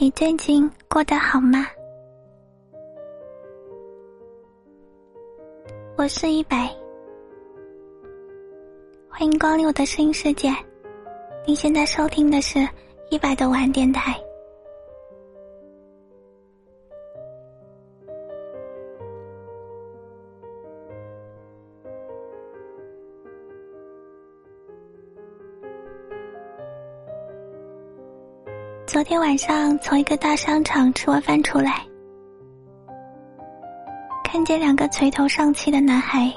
你最近过得好吗？我是一百，欢迎光临我的声音世界。您现在收听的是一百的晚电台。天晚上从一个大商场吃完饭出来，看见两个垂头丧气的男孩。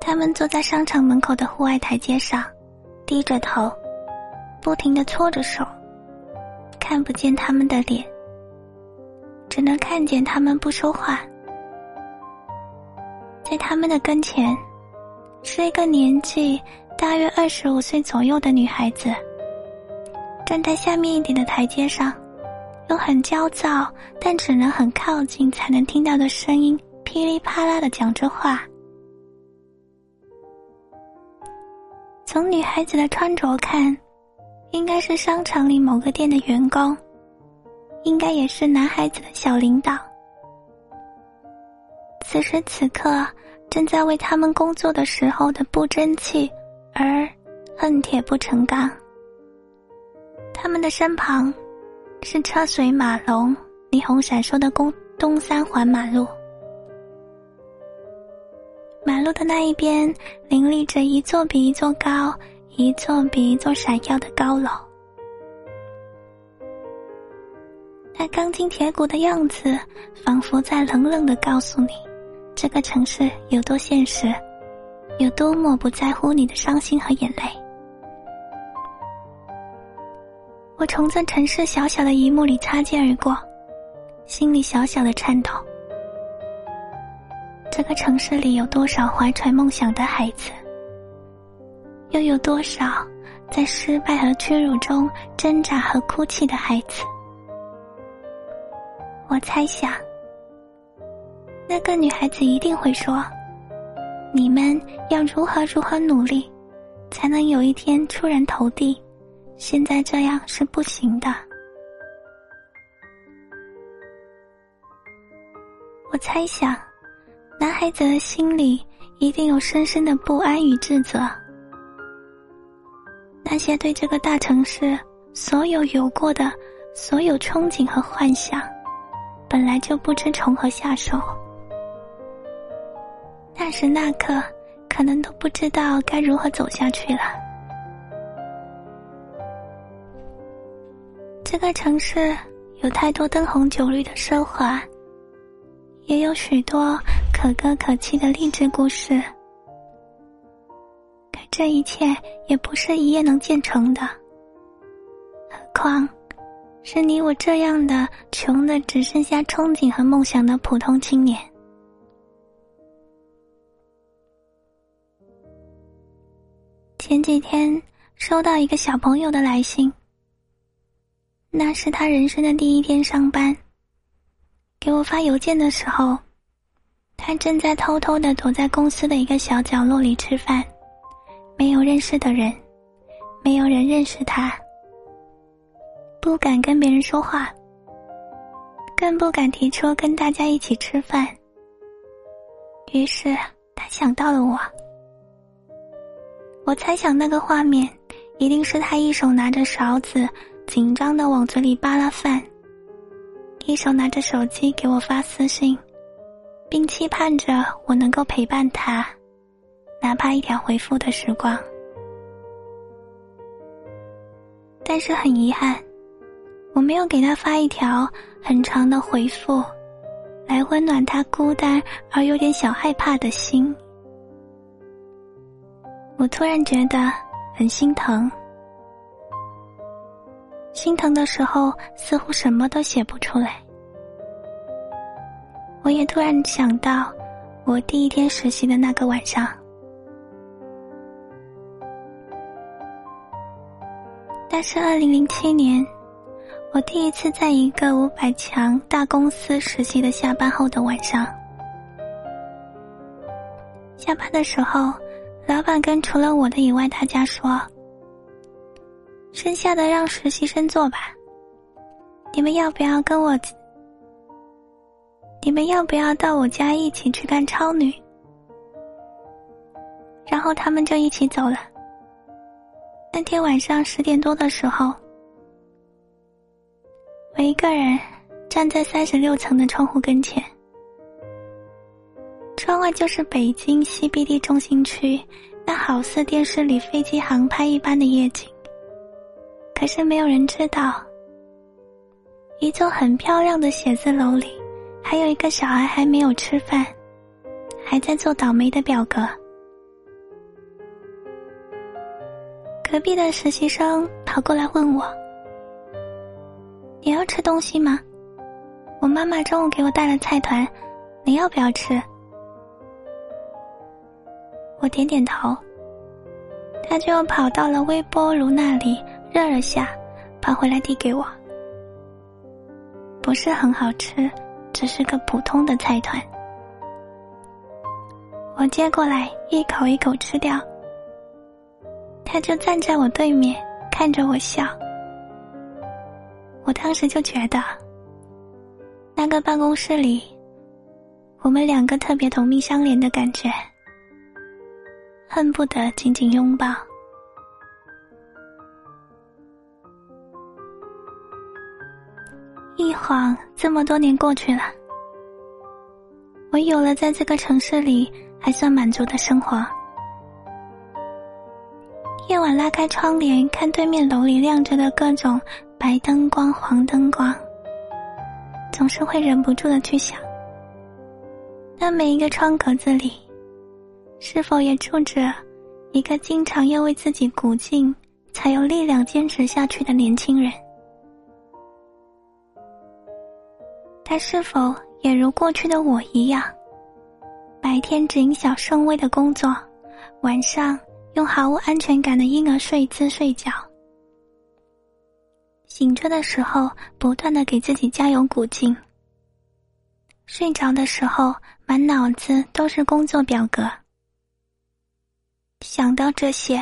他们坐在商场门口的户外台阶上，低着头，不停的搓着手，看不见他们的脸，只能看见他们不说话。在他们的跟前，是一个年纪大约二十五岁左右的女孩子。站在下面一点的台阶上，用很焦躁但只能很靠近才能听到的声音，噼里啪啦的讲着话。从女孩子的穿着看，应该是商场里某个店的员工，应该也是男孩子的小领导。此时此刻，正在为他们工作的时候的不争气，而恨铁不成钢。他们的身旁，是车水马龙、霓虹闪烁的东东三环马路。马路的那一边，林立着一座比一座高、一座比一座闪耀的高楼。那钢筋铁骨的样子，仿佛在冷冷的告诉你，这个城市有多现实，有多么不在乎你的伤心和眼泪。我从这城市小小的一幕里擦肩而过，心里小小的颤抖。这个城市里有多少怀揣梦想的孩子？又有多少在失败和屈辱中挣扎和哭泣的孩子？我猜想，那个女孩子一定会说：“你们要如何如何努力，才能有一天出人头地？”现在这样是不行的。我猜想，男孩子的心里一定有深深的不安与自责。那些对这个大城市所有有过的所有憧憬和幻想，本来就不知从何下手。那时那刻，可能都不知道该如何走下去了。这个城市有太多灯红酒绿的奢华，也有许多可歌可泣的励志故事。可这一切也不是一夜能建成的。何况，是你我这样的穷的只剩下憧憬和梦想的普通青年。前几天收到一个小朋友的来信。那是他人生的第一天上班。给我发邮件的时候，他正在偷偷的躲在公司的一个小角落里吃饭，没有认识的人，没有人认识他，不敢跟别人说话，更不敢提出跟大家一起吃饭。于是他想到了我，我猜想那个画面一定是他一手拿着勺子。紧张的往嘴里扒拉饭，一手拿着手机给我发私信，并期盼着我能够陪伴他，哪怕一条回复的时光。但是很遗憾，我没有给他发一条很长的回复，来温暖他孤单而有点小害怕的心。我突然觉得很心疼。心疼的时候，似乎什么都写不出来。我也突然想到，我第一天实习的那个晚上，那是二零零七年，我第一次在一个五百强大公司实习的下班后的晚上。下班的时候，老板跟除了我的以外大家说。剩下的让实习生做吧。你们要不要跟我？你们要不要到我家一起去干超女？”然后他们就一起走了。那天晚上十点多的时候，我一个人站在三十六层的窗户跟前，窗外就是北京 CBD 中心区那好似电视里飞机航拍一般的夜景。可是没有人知道，一座很漂亮的写字楼里，还有一个小孩还没有吃饭，还在做倒霉的表格。隔壁的实习生跑过来问我：“你要吃东西吗？我妈妈中午给我带了菜团，你要不要吃？”我点点头，他就跑到了微波炉那里热了下，跑回来递给我。不是很好吃，只是个普通的菜团。我接过来一口一口吃掉。他就站在我对面，看着我笑。我当时就觉得，那个办公室里，我们两个特别同命相连的感觉，恨不得紧紧拥抱。一晃这么多年过去了，我有了在这个城市里还算满足的生活。夜晚拉开窗帘，看对面楼里亮着的各种白灯光、黄灯光，总是会忍不住的去想：那每一个窗格子里，是否也住着一个经常要为自己鼓劲，才有力量坚持下去的年轻人？他是否也如过去的我一样，白天只谨小慎微的工作，晚上？用毫无安全感的婴儿睡姿睡觉，醒着的时候不断的给自己加油鼓劲，睡着的时候满脑子都是工作表格。想到这些，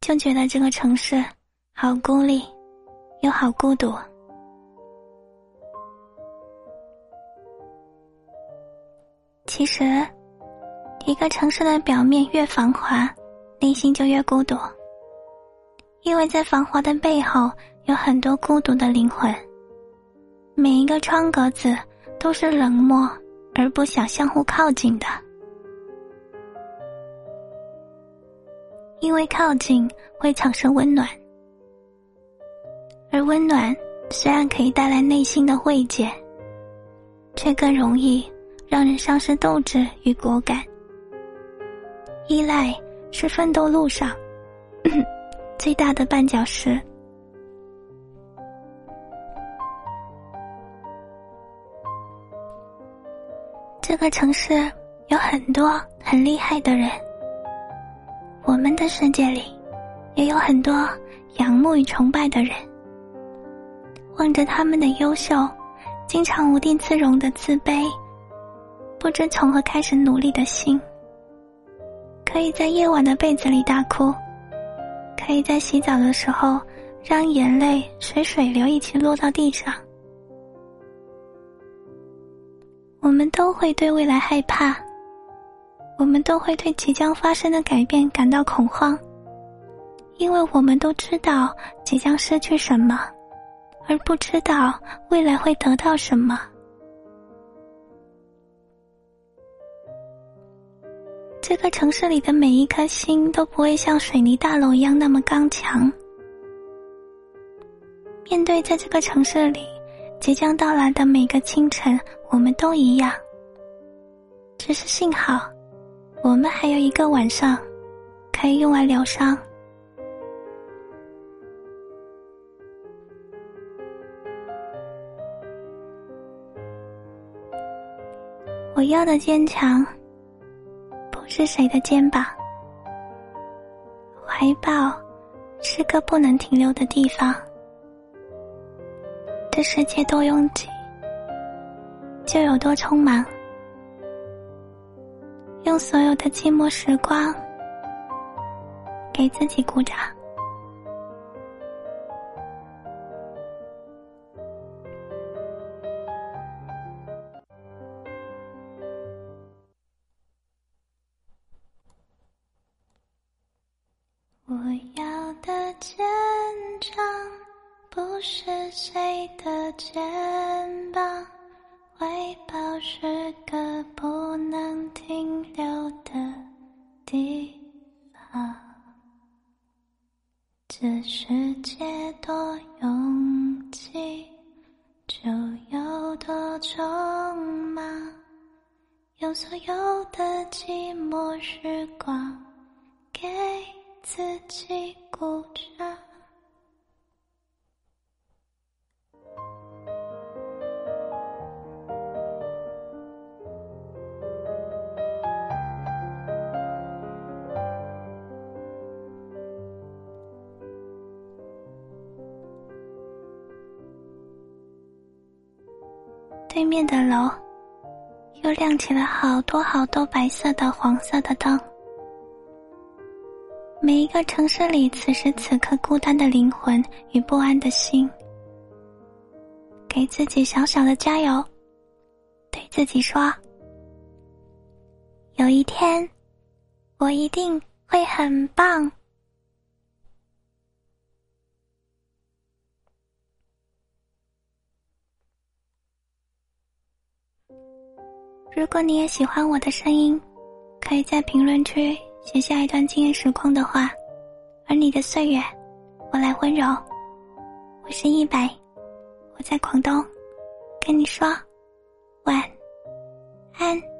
就觉得这个城市好孤立，又好孤独。其实。一个城市的表面越繁华，内心就越孤独。因为在繁华的背后，有很多孤独的灵魂。每一个窗格子都是冷漠而不想相互靠近的。因为靠近会产生温暖，而温暖虽然可以带来内心的慰藉，却更容易让人丧失斗志与果敢。依赖是奋斗路上最大的绊脚石。这个城市有很多很厉害的人，我们的世界里也有很多仰慕与崇拜的人。望着他们的优秀，经常无地自容的自卑，不知从何开始努力的心。可以在夜晚的被子里大哭，可以在洗澡的时候让眼泪随水流一起落到地上。我们都会对未来害怕，我们都会对即将发生的改变感到恐慌，因为我们都知道即将失去什么，而不知道未来会得到什么。这个城市里的每一颗心都不会像水泥大楼一样那么刚强。面对在这个城市里即将到来的每个清晨，我们都一样。只是幸好，我们还有一个晚上，可以用来疗伤。我要的坚强。是谁的肩膀？怀抱是个不能停留的地方。这世界多拥挤，就有多匆忙。用所有的寂寞时光，给自己鼓掌。我要的坚强不是谁的肩膀怀抱是个不能停留的地方。这世界多拥挤就有多匆忙用所有的寂寞时光给自己鼓掌。对面的楼。又亮起了好多好多白色的、黄色的灯。每一个城市里，此时此刻孤单的灵魂与不安的心，给自己小小的加油，对自己说：有一天，我一定会很棒。如果你也喜欢我的声音，可以在评论区写下一段惊艳时空的话，而你的岁月，我来温柔。我是一百，我在广东，跟你说晚安。